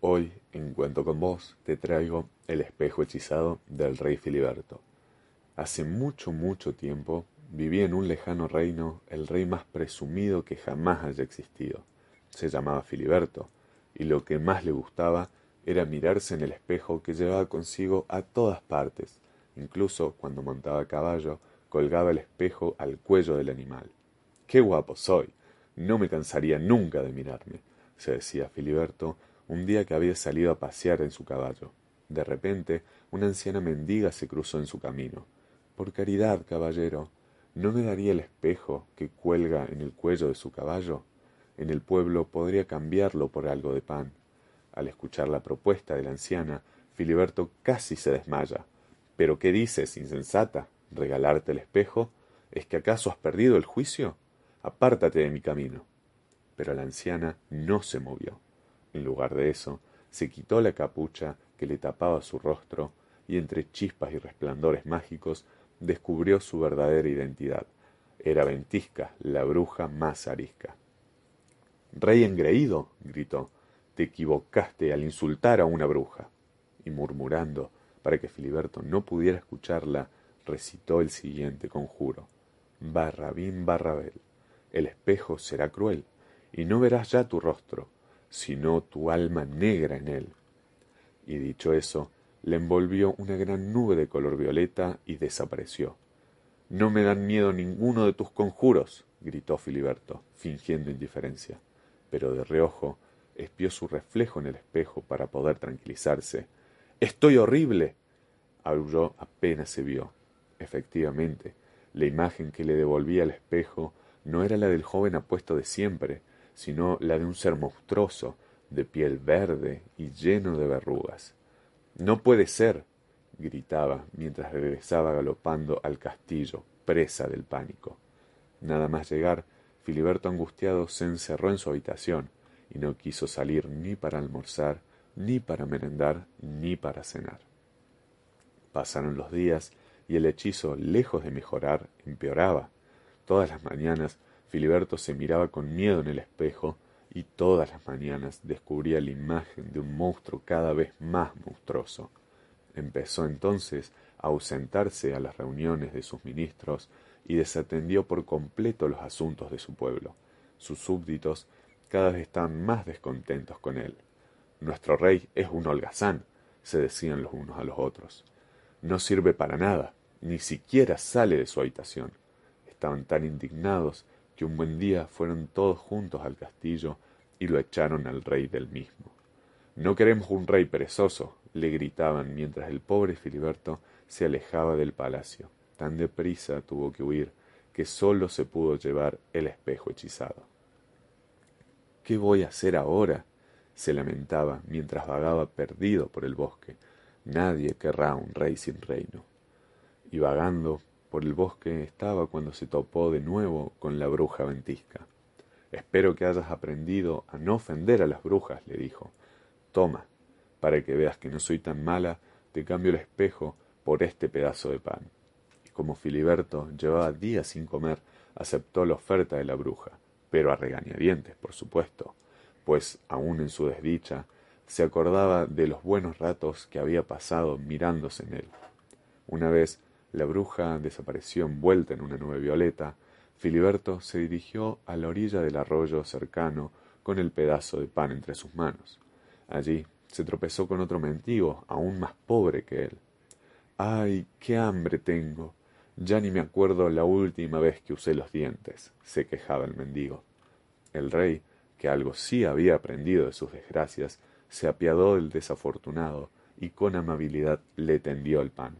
Hoy, en Cuento con vos, te traigo El espejo hechizado del rey Filiberto. Hace mucho, mucho tiempo vivía en un lejano reino el rey más presumido que jamás haya existido. Se llamaba Filiberto, y lo que más le gustaba era mirarse en el espejo que llevaba consigo a todas partes. Incluso cuando montaba a caballo, colgaba el espejo al cuello del animal. ¡Qué guapo soy! No me cansaría nunca de mirarme, se decía Filiberto un día que había salido a pasear en su caballo. De repente, una anciana mendiga se cruzó en su camino. Por caridad, caballero, ¿no me daría el espejo que cuelga en el cuello de su caballo? En el pueblo podría cambiarlo por algo de pan. Al escuchar la propuesta de la anciana, Filiberto casi se desmaya. ¿Pero qué dices, insensata? ¿Regalarte el espejo? ¿Es que acaso has perdido el juicio? Apártate de mi camino. Pero la anciana no se movió. En lugar de eso, se quitó la capucha que le tapaba su rostro y entre chispas y resplandores mágicos descubrió su verdadera identidad. Era Ventisca, la bruja más arisca. Rey engreído, gritó, te equivocaste al insultar a una bruja. Y murmurando, para que Filiberto no pudiera escucharla, recitó el siguiente conjuro. Barrabín Barrabel, el espejo será cruel, y no verás ya tu rostro, sino tu alma negra en él. Y dicho eso, le envolvió una gran nube de color violeta y desapareció. No me dan miedo ninguno de tus conjuros, gritó Filiberto, fingiendo indiferencia, pero de reojo espió su reflejo en el espejo para poder tranquilizarse. Estoy horrible. aulló apenas se vio. Efectivamente, la imagen que le devolvía el espejo no era la del joven apuesto de siempre, sino la de un ser monstruoso, de piel verde y lleno de verrugas. No puede ser, gritaba mientras regresaba galopando al castillo, presa del pánico. Nada más llegar, Filiberto angustiado se encerró en su habitación y no quiso salir ni para almorzar, ni para merendar, ni para cenar. Pasaron los días y el hechizo, lejos de mejorar, empeoraba. Todas las mañanas Filiberto se miraba con miedo en el espejo y todas las mañanas descubría la imagen de un monstruo cada vez más monstruoso. Empezó entonces a ausentarse a las reuniones de sus ministros y desatendió por completo los asuntos de su pueblo. Sus súbditos cada vez estaban más descontentos con él. Nuestro rey es un holgazán, se decían los unos a los otros. No sirve para nada, ni siquiera sale de su habitación. Estaban tan indignados que un buen día fueron todos juntos al castillo y lo echaron al rey del mismo. No queremos un rey perezoso, le gritaban mientras el pobre Filiberto se alejaba del palacio. Tan deprisa tuvo que huir que sólo se pudo llevar el espejo hechizado. ¿Qué voy a hacer ahora? se lamentaba mientras vagaba perdido por el bosque. Nadie querrá un rey sin reino. Y vagando por el bosque estaba cuando se topó de nuevo con la bruja ventisca. Espero que hayas aprendido a no ofender a las brujas, le dijo. Toma, para que veas que no soy tan mala, te cambio el espejo por este pedazo de pan. Y como Filiberto llevaba días sin comer, aceptó la oferta de la bruja, pero a regañadientes, por supuesto, pues aun en su desdicha se acordaba de los buenos ratos que había pasado mirándose en él. Una vez la bruja desapareció envuelta en una nube violeta. Filiberto se dirigió a la orilla del arroyo cercano con el pedazo de pan entre sus manos. Allí se tropezó con otro mendigo, aún más pobre que él. ¡Ay, qué hambre tengo! Ya ni me acuerdo la última vez que usé los dientes, se quejaba el mendigo. El rey, que algo sí había aprendido de sus desgracias, se apiadó del desafortunado y con amabilidad le tendió el pan.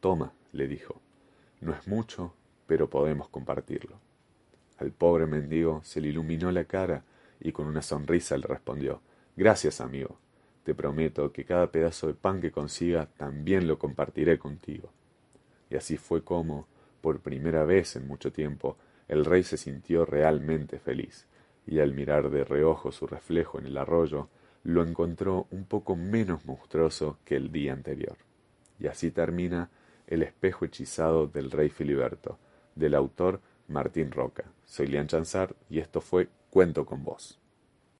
Toma, le dijo, no es mucho, pero podemos compartirlo. Al pobre mendigo se le iluminó la cara y con una sonrisa le respondió Gracias, amigo. Te prometo que cada pedazo de pan que consiga también lo compartiré contigo. Y así fue como, por primera vez en mucho tiempo, el rey se sintió realmente feliz, y al mirar de reojo su reflejo en el arroyo, lo encontró un poco menos monstruoso que el día anterior. Y así termina el espejo hechizado del rey Filiberto, del autor Martín Roca. Soy Lian Chanzar y esto fue Cuento con vos.